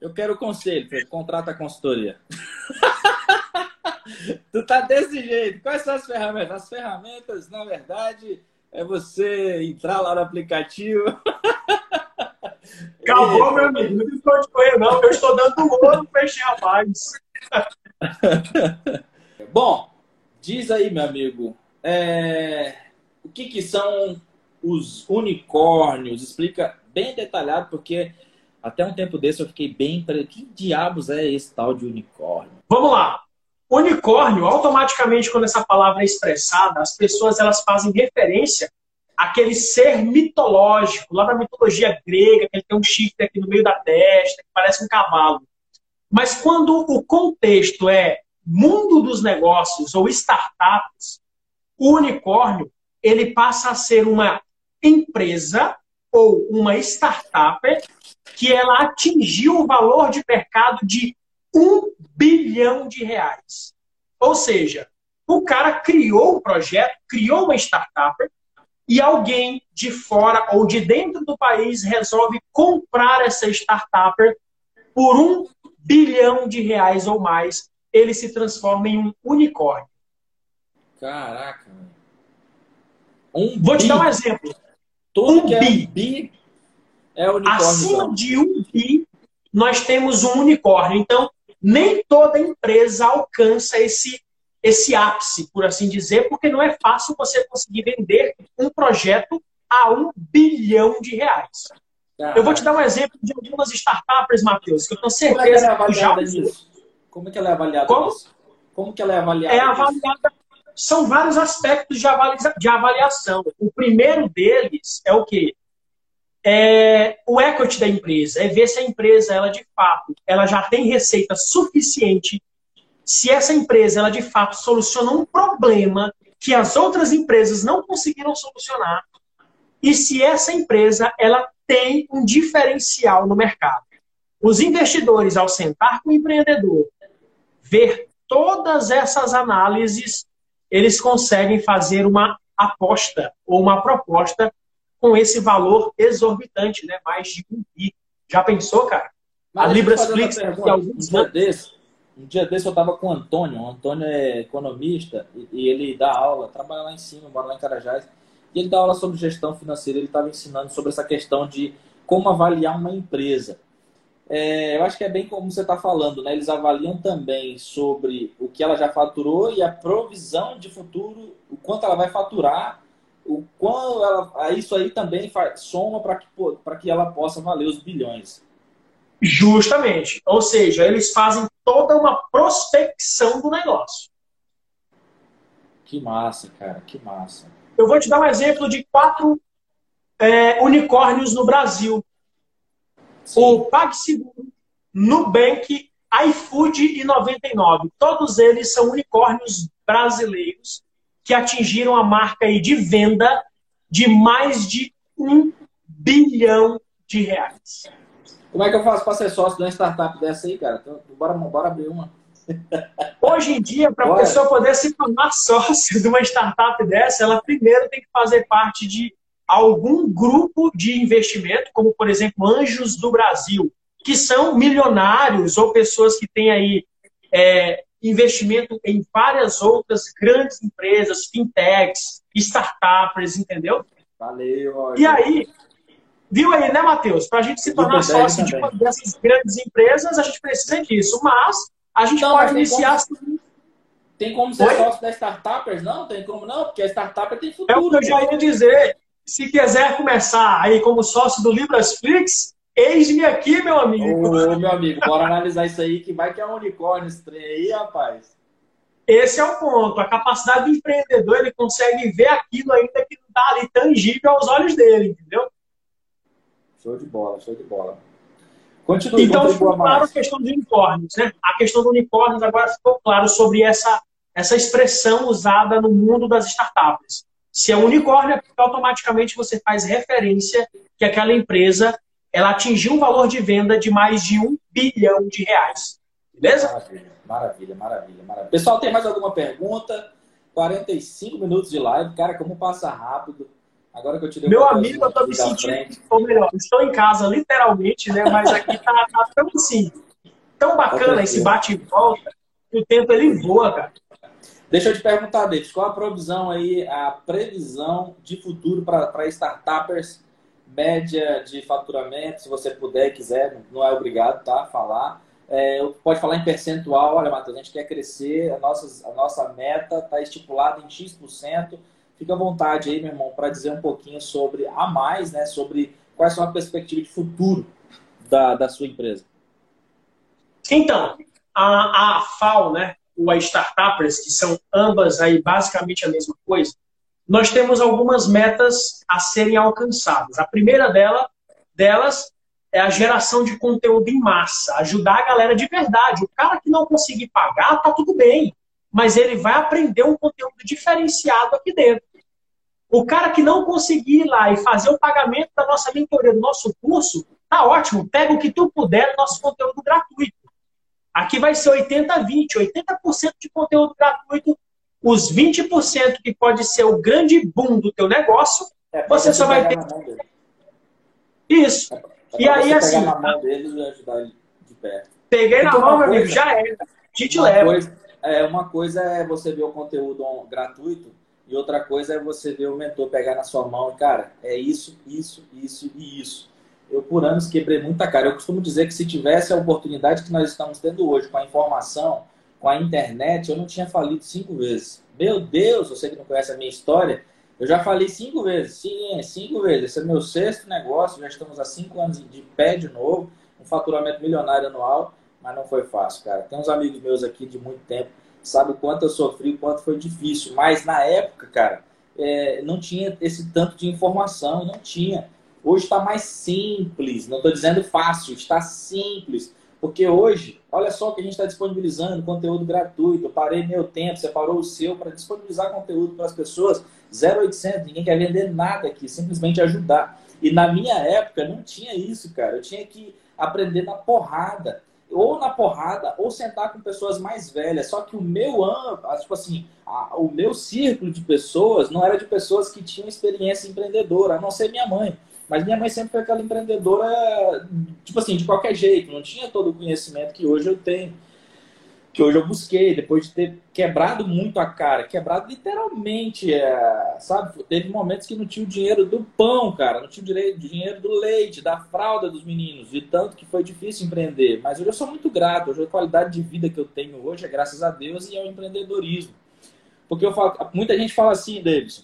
eu quero o conselho. Falei, contrata a consultoria. tu tá desse jeito. Quais são as ferramentas? As ferramentas, na verdade, é você entrar lá no aplicativo. Acabou, meu amigo. Não estou de correr, não. Eu estou dando ouro para este rapaz. Bom, diz aí, meu amigo, é... o que, que são os unicórnios? Explica bem detalhado, porque até um tempo desse eu fiquei bem. Que diabos é esse tal de unicórnio? Vamos lá. Unicórnio, automaticamente, quando essa palavra é expressada, as pessoas elas fazem referência àquele ser mitológico, lá da mitologia grega, que ele tem um chifre aqui no meio da testa, que parece um cavalo. Mas quando o contexto é mundo dos negócios ou startups, o unicórnio ele passa a ser uma empresa ou uma startup que ela atingiu o valor de mercado de um bilhão de reais. Ou seja, o cara criou um projeto, criou uma startup e alguém de fora ou de dentro do país resolve comprar essa startup por um bilhão de reais ou mais. Ele se transforma em um unicórnio. Caraca. Um Vou bi. te dar um exemplo. Um é bi. um bi é unicórnio. Acima então. de um bi, nós temos um unicórnio. Então, nem toda empresa alcança esse, esse ápice, por assim dizer, porque não é fácil você conseguir vender um projeto a um bilhão de reais. Ah, eu vou te dar um exemplo de algumas startups, Matheus, que eu tenho certeza é que é avaliada nisso? Como é que ela é avaliada Como? Nisso? Como que ela é avaliada? É avaliada. São vários aspectos de, avaliação. O primeiro deles é o quê? é, o equity da empresa, é ver se a empresa, ela de fato, ela já tem receita suficiente, se essa empresa, ela de fato soluciona um problema que as outras empresas não conseguiram solucionar, e se essa empresa, ela tem um diferencial no mercado. Os investidores, ao sentar com o empreendedor, ver todas essas análises, eles conseguem fazer uma aposta ou uma proposta com esse valor exorbitante, né? Mais de um bi. Já pensou, cara? Mas a Librasflix, que alguns um dia desse, um dia desse eu estava com o Antônio, o Antônio é economista e, e, ele dá aula, trabalha lá em cima, mora lá em Carajás, e ele dá aula sobre gestão financeira, ele estava ensinando sobre essa questão de como avaliar uma empresa. É, eu acho que é bem como você está falando, né? Eles avaliam também sobre o que ela já faturou e a provisão de futuro, o quanto ela vai faturar o quão ela, isso aí também soma para que, que ela possa valer os bilhões. Justamente. Ou seja, eles fazem toda uma prospecção do negócio. Que massa, cara, que massa. Eu vou te dar um exemplo de quatro é, unicórnios no Brasil. Sim. O PagSeguro, Nubank, iFood e 99. Todos eles são unicórnios brasileiros que atingiram a marca de venda de mais de um bilhão de reais. Como é que eu faço para ser sócio de uma startup dessa aí, cara? Então, bora, bora abrir uma. Hoje em dia, para a pessoa poder se tornar sócio de uma startup dessa, ela primeiro tem que fazer parte de algum grupo de investimento, como por exemplo Anjos do Brasil, que são milionários ou pessoas que têm aí é, investimento em várias outras grandes empresas, fintechs, startups, entendeu? Valeu. E aí, viu aí, né, Matheus? Para a gente se tornar sócio de uma dessas grandes empresas, a gente precisa disso. Mas a gente não, pode iniciar. Como, tem como ser Oi? sócio da startups? Não, tem como não, porque a startup tem futuro. É o que eu já ia dizer. Se quiser começar aí como sócio do Librasflix, eis-me aqui, meu amigo. Ô, meu amigo, bora analisar isso aí, que vai que é um unicórnio esse trem aí, rapaz. Esse é o ponto. A capacidade do empreendedor, ele consegue ver aquilo ainda que não está ali tangível aos olhos dele, entendeu? Show de bola, show de bola. Então, ficou claro a questão dos unicórnios. Né? A questão do unicórnios agora ficou claro sobre essa, essa expressão usada no mundo das startups. Se é um unicórnio, é porque automaticamente você faz referência que aquela empresa ela atingiu um valor de venda de mais de um bilhão de reais. Beleza? Maravilha. Maravilha, maravilha, maravilha. Pessoal, tem mais alguma pergunta? 45 minutos de live. Cara, como passa rápido. Agora que eu te dei Meu amigo, eu tô me sentindo, ou melhor, estou em casa, literalmente, né? Mas aqui tá, tá tão assim, tão bacana esse bate e volta, que o tempo ele voa, cara. Deixa eu te perguntar, David, qual a provisão aí, a previsão de futuro para startups, média de faturamento, se você puder quiser, não é obrigado, tá? Falar. É, pode falar em percentual, olha, Matheus, a gente quer crescer, a nossa, a nossa meta está estipulada em X%. Fica à vontade aí, meu irmão, para dizer um pouquinho sobre a mais, né? Sobre quais são a perspectiva de futuro da, da sua empresa. Então, a, a FAO, né? Ou a Startuppers, que são ambas aí basicamente a mesma coisa, nós temos algumas metas a serem alcançadas. A primeira dela, delas é a geração de conteúdo em massa, ajudar a galera de verdade. O cara que não conseguir pagar, tá tudo bem, mas ele vai aprender um conteúdo diferenciado aqui dentro. O cara que não conseguir ir lá e fazer o pagamento da nossa mentoria, do nosso curso, tá ótimo, pega o que tu puder nosso conteúdo gratuito. Aqui vai ser 80-20, 80%, de conteúdo gratuito, os 20% que pode ser o grande boom do teu negócio, é, você só vai ter. Isso. É. E aí, assim. Na mão deles e ajudar ele de perto. Peguei na mão, meu amigo, já era. A gente leva. Coisa, é, uma coisa é você ver o conteúdo gratuito e outra coisa é você ver o mentor pegar na sua mão e, cara, é isso, isso, isso e isso. Eu, por anos, quebrei muita cara. Eu costumo dizer que se tivesse a oportunidade que nós estamos tendo hoje com a informação, com a internet, eu não tinha falido cinco vezes. Meu Deus, você que não conhece a minha história, eu já falei cinco vezes, sim, cinco vezes. Esse é meu sexto negócio, já estamos há cinco anos de pé de novo, um faturamento milionário anual, mas não foi fácil, cara. Tem uns amigos meus aqui de muito tempo, sabe o quanto eu sofri, o quanto foi difícil. Mas na época, cara, é, não tinha esse tanto de informação, não tinha. Hoje está mais simples, não estou dizendo fácil, está simples. Porque hoje, olha só o que a gente está disponibilizando, conteúdo gratuito. Eu parei meu tempo, você parou o seu para disponibilizar conteúdo para as pessoas. 0800, ninguém quer vender nada aqui, simplesmente ajudar. E na minha época não tinha isso, cara. Eu tinha que aprender na porrada. Ou na porrada, ou sentar com pessoas mais velhas. Só que o meu tipo assim, a, o meu círculo de pessoas não era de pessoas que tinham experiência empreendedora, a não ser minha mãe. Mas minha mãe sempre foi aquela empreendedora, tipo assim, de qualquer jeito, não tinha todo o conhecimento que hoje eu tenho. Que hoje eu busquei, depois de ter quebrado muito a cara, quebrado literalmente, é, sabe? Teve momentos que não tinha o dinheiro do pão, cara, não tinha o dinheiro do leite, da fralda dos meninos, de tanto que foi difícil empreender. Mas hoje eu sou muito grato, hoje a qualidade de vida que eu tenho hoje é graças a Deus e ao empreendedorismo. Porque eu falo, muita gente fala assim, Davidson,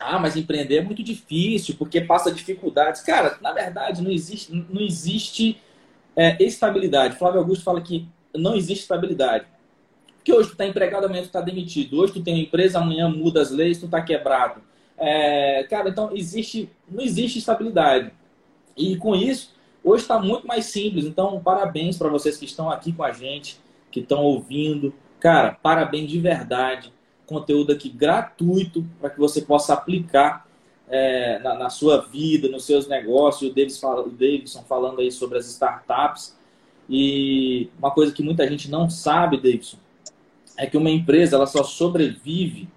ah, mas empreender é muito difícil porque passa dificuldades. Cara, na verdade, não existe, não existe é, estabilidade. Flávio Augusto fala que não existe estabilidade. Porque hoje tu está empregado, amanhã tu está demitido. Hoje tu tem uma empresa, amanhã muda as leis, tu está quebrado. É, cara, então existe, não existe estabilidade. E com isso, hoje está muito mais simples. Então, parabéns para vocês que estão aqui com a gente, que estão ouvindo. Cara, parabéns de verdade conteúdo aqui gratuito para que você possa aplicar é, na, na, sua vida, nos seus negócios. O, Davis fala, o Davidson falando aí sobre as startups. E uma coisa que muita gente não sabe, Davidson, é que uma empresa ela só sobrevive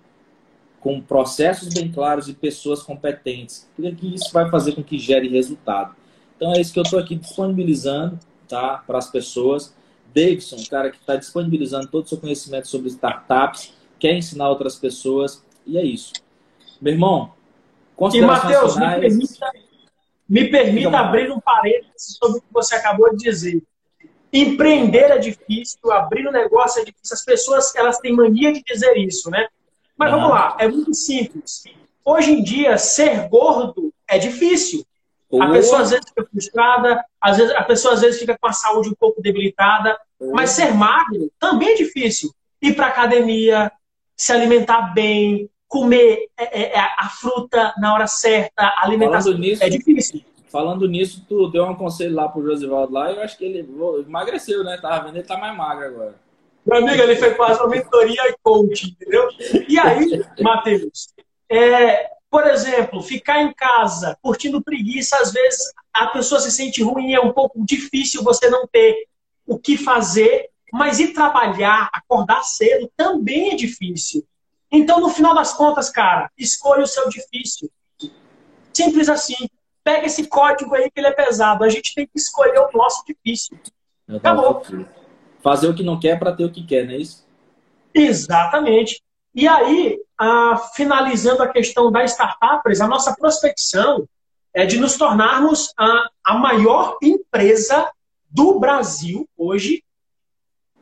com processos bem claros e pessoas competentes. Porque isso vai fazer com que gere resultado. Então é isso que eu estou aqui disponibilizando tá, para as pessoas Davidson, o cara que está disponibilizando todo o seu conhecimento sobre startups, quer ensinar outras pessoas, e é isso. Meu irmão, e Matheus, me permita, me permita abrir um parênteses sobre o que você acabou de dizer. Empreender é difícil, abrir um negócio é difícil. As pessoas elas têm mania de dizer isso, né? Mas vamos lá, é muito simples. Hoje em dia, ser gordo é difícil. A pessoa às vezes fica frustrada, às vezes, a pessoa às vezes fica com a saúde um pouco debilitada, mas ser magro também é difícil. Ir para academia, se alimentar bem, comer é, é, é, a fruta na hora certa, alimentação nisso, é difícil. Falando nisso, tu deu um conselho lá pro Josivaldo lá, eu acho que ele emagreceu, né? Tava vendo, ele tá mais magro agora. Meu amigo, ele foi quase uma mentoria e coaching, entendeu? E aí, Matheus, é, por exemplo, ficar em casa curtindo preguiça, às vezes a pessoa se sente ruim, é um pouco difícil você não ter o que fazer, mas ir trabalhar, acordar cedo também é difícil. Então, no final das contas, cara, escolha o seu difícil. Simples assim. Pega esse código aí que ele é pesado. A gente tem que escolher o nosso difícil. Acabou. Fazer o que não quer para ter o que quer, não é isso? Exatamente. E aí, ah, finalizando a questão da startups, a nossa prospecção é de nos tornarmos a, a maior empresa do Brasil hoje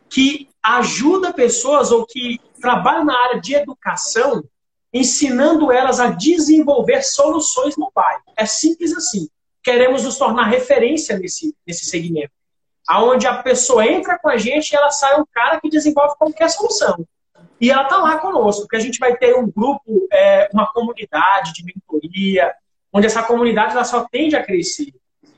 que ajuda pessoas ou que trabalha na área de educação, ensinando elas a desenvolver soluções no bairro. É simples assim. Queremos nos tornar referência nesse, nesse segmento. Aonde a pessoa entra com a gente e ela sai um cara que desenvolve qualquer solução. E ela está lá conosco, porque a gente vai ter um grupo, é, uma comunidade de mentoria, onde essa comunidade ela só tende a crescer.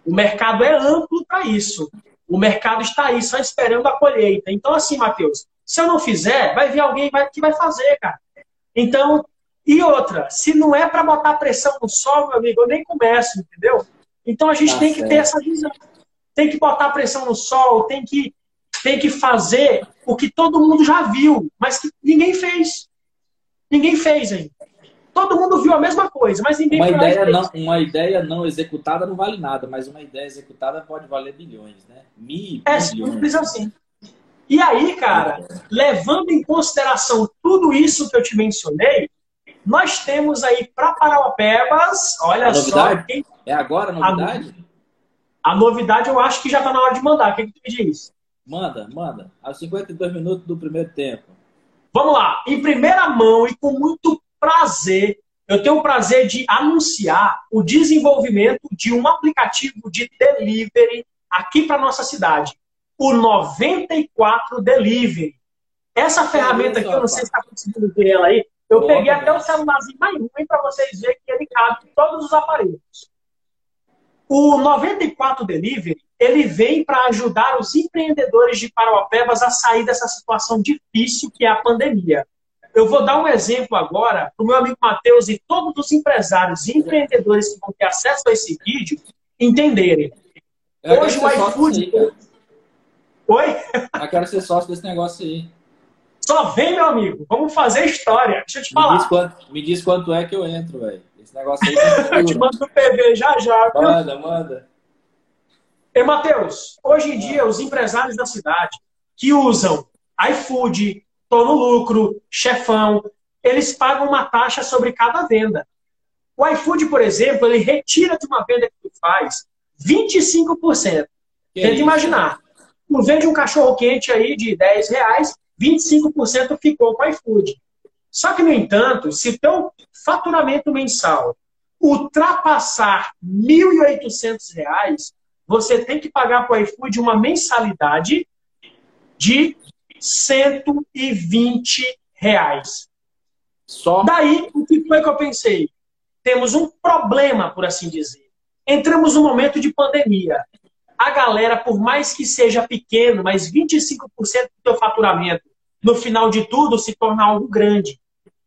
O mercado é amplo para isso. O mercado está aí, só esperando a colheita. Então, assim, Matheus, se eu não fizer, vai vir alguém que vai fazer, cara. Então, e outra, se não é para botar pressão no sol, meu amigo, eu nem começo, entendeu? Então a gente tá tem certo. que ter essa visão. Tem que botar pressão no sol, tem que, tem que fazer o que todo mundo já viu, mas que ninguém fez. Ninguém fez ainda. Todo mundo viu a mesma coisa, mas ninguém uma ideia não Uma ideia não executada não vale nada, mas uma ideia executada pode valer bilhões, né? Mil, é simples assim. E aí, cara, levando em consideração tudo isso que eu te mencionei, nós temos aí para Parauapebas, olha só. Quem... É agora a novidade? A, a, novidade eu acho que já está na hora de mandar. O que, que tu me diz? Manda, manda. Aos 52 minutos do primeiro tempo. Vamos lá. Em primeira mão e com muito prazer, eu tenho o prazer de anunciar o desenvolvimento de um aplicativo de delivery aqui para nossa cidade o 94 Delivery. Essa ferramenta aqui, eu não sei se está conseguindo ver ela aí, eu Boa, peguei até o celularzinho mais ruim para vocês verem que ele cabe em todos os aparelhos. O 94 Delivery, ele vem para ajudar os empreendedores de Parauapebas a sair dessa situação difícil que é a pandemia. Eu vou dar um exemplo agora para o meu amigo Matheus e todos os empresários e empreendedores que vão ter acesso a esse vídeo entenderem. Hoje o iFood... Oi? Eu quero ser sócio desse negócio aí. Só vem, meu amigo. Vamos fazer história. Deixa eu te falar. Me diz quanto, me diz quanto é que eu entro, velho. Esse negócio aí. eu te mando no PV já já. Viu? Manda, manda. E, Matheus, hoje em dia, os empresários da cidade que usam iFood, Tô no Lucro, Chefão, eles pagam uma taxa sobre cada venda. O iFood, por exemplo, ele retira de uma venda que tu faz 25%. Tenta imaginar. Tu vende um cachorro quente aí de 10 reais, 25% ficou com o iFood. Só que, no entanto, se teu faturamento mensal ultrapassar R$ 1.800, você tem que pagar para o iFood uma mensalidade de 120 reais. Só. Daí, o que foi que eu pensei? Temos um problema, por assim dizer. Entramos num momento de pandemia a galera, por mais que seja pequeno, mas 25% do teu faturamento, no final de tudo, se torna algo grande.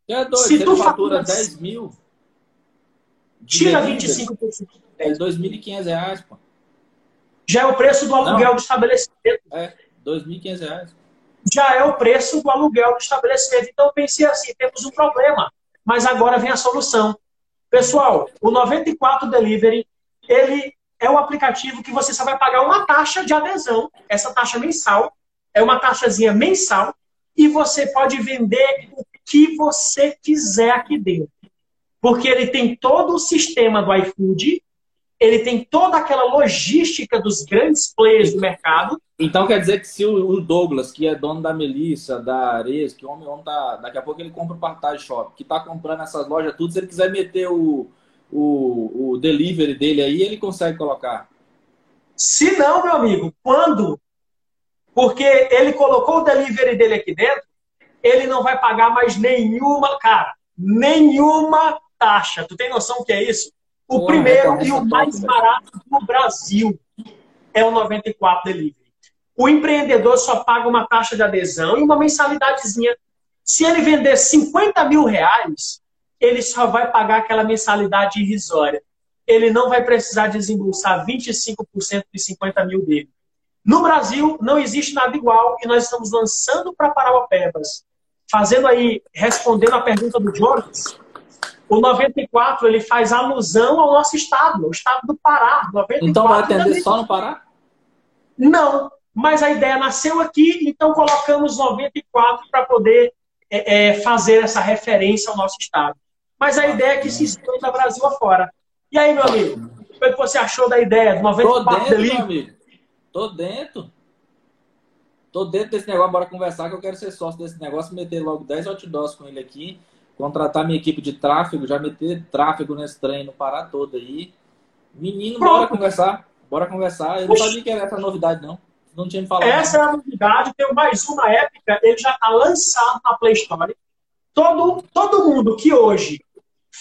É doido, se tu fatura 10 mil. Tira 25%. É 2.500 reais, pô. Já é o preço do aluguel Não. do estabelecimento. É, 2.500 reais. Já é o preço do aluguel do estabelecimento. Então eu pensei assim, temos um problema. Mas agora vem a solução. Pessoal, o 94 Delivery, ele é um aplicativo que você só vai pagar uma taxa de adesão, essa taxa mensal, é uma taxazinha mensal e você pode vender o que você quiser aqui dentro. Porque ele tem todo o sistema do iFood, ele tem toda aquela logística dos grandes players do mercado. Então quer dizer que se o Douglas, que é dono da Melissa, da Ares, que homem, homem tá, daqui a pouco ele compra o Partage Shop, que está comprando essas lojas tudo, se ele quiser meter o, o, o delivery dele aí, ele consegue colocar. Se não, meu amigo, quando? Porque ele colocou o delivery dele aqui dentro, ele não vai pagar mais nenhuma, cara, nenhuma taxa. Tu tem noção do que é isso? O primeiro e o mais barato do Brasil é o 94 Delivery. O empreendedor só paga uma taxa de adesão e uma mensalidadezinha. Se ele vender 50 mil reais, ele só vai pagar aquela mensalidade irrisória. Ele não vai precisar desembolsar 25% de 50 mil dele. No Brasil, não existe nada igual e nós estamos lançando para Parauapebas, fazendo aí, respondendo a pergunta do Jonas, o 94 ele faz alusão ao nosso estado, o estado do Pará. 94, então vai atender só no Pará? Não, mas a ideia nasceu aqui, então colocamos 94 para poder é, é, fazer essa referência ao nosso estado. Mas a ideia é que se expanda Brasil afora. E aí, meu amigo, o que você achou da ideia do 94 Tô dentro, meu amigo. Tô dentro. Tô dentro desse negócio, bora conversar que eu quero ser sócio desse negócio, meter logo 10 outdoors com ele aqui contratar minha equipe de tráfego, já meter tráfego nesse trem no Pará todo aí. Menino, Pronto. bora conversar. Bora conversar. Eu não sabia que era essa novidade, não. Não tinha me falado. Essa é a novidade. Tem mais uma época, ele já está lançado na Play Store. Todo, todo mundo que hoje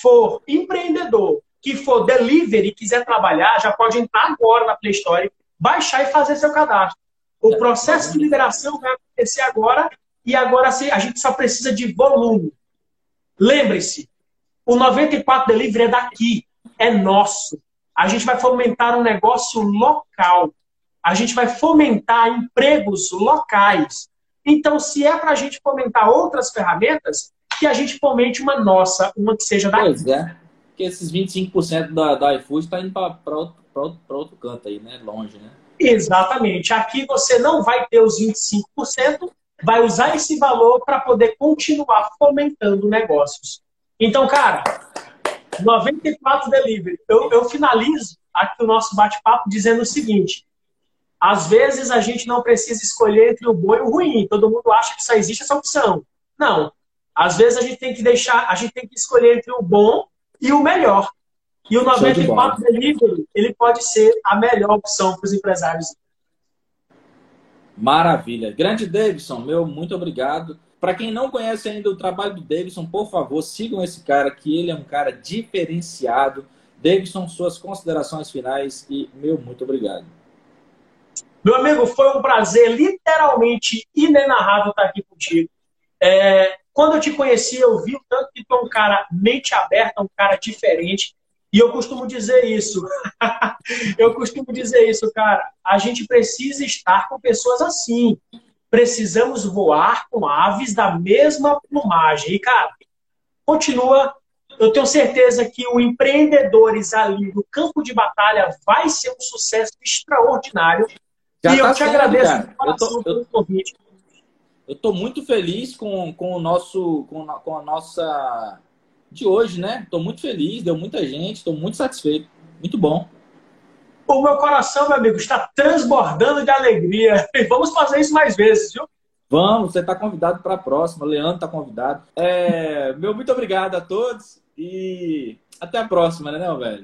for empreendedor, que for delivery, quiser trabalhar, já pode entrar agora na Play Store, baixar e fazer seu cadastro. O processo de liberação vai acontecer agora e agora a gente só precisa de volume. Lembre-se, o 94 Delivery é daqui, é nosso. A gente vai fomentar um negócio local. A gente vai fomentar empregos locais. Então, se é para a gente fomentar outras ferramentas, que a gente fomente uma nossa, uma que seja daqui. Pois é. Porque esses 25% da, da iFood está indo para outro, outro, outro canto aí, né? Longe, né? Exatamente. Aqui você não vai ter os 25%, vai usar esse valor para poder continuar fomentando negócios. Então, cara, 94 Delivery. Eu, eu finalizo aqui o nosso bate-papo dizendo o seguinte: às vezes a gente não precisa escolher entre o bom e o ruim. Todo mundo acha que só existe essa opção. Não. Às vezes a gente tem que deixar, a gente tem que escolher entre o bom e o melhor. E o 94 Delivery, ele pode ser a melhor opção para os empresários. Maravilha. Grande Davidson, meu muito obrigado. Para quem não conhece ainda o trabalho do Davidson, por favor, sigam esse cara, que ele é um cara diferenciado. Davidson, suas considerações finais e meu muito obrigado. Meu amigo, foi um prazer literalmente inenarrável estar aqui contigo. É, quando eu te conheci, eu vi o tanto que tu é um cara mente aberta, um cara diferente. E eu costumo dizer isso. eu costumo dizer isso, cara. A gente precisa estar com pessoas assim. Precisamos voar com aves da mesma plumagem. E, cara, continua. Eu tenho certeza que o Empreendedores ali no campo de batalha vai ser um sucesso extraordinário. Já e tá eu te sendo, agradeço eu tô, pelo convite. Eu estou muito feliz com, com, o nosso, com, com a nossa de hoje, né? Estou muito feliz, deu muita gente, estou muito satisfeito. Muito bom. O meu coração, meu amigo, está transbordando de alegria. E vamos fazer isso mais vezes, viu? Vamos, você está convidado para a próxima. O Leandro está convidado. É, meu muito obrigado a todos e até a próxima, né, não, velho?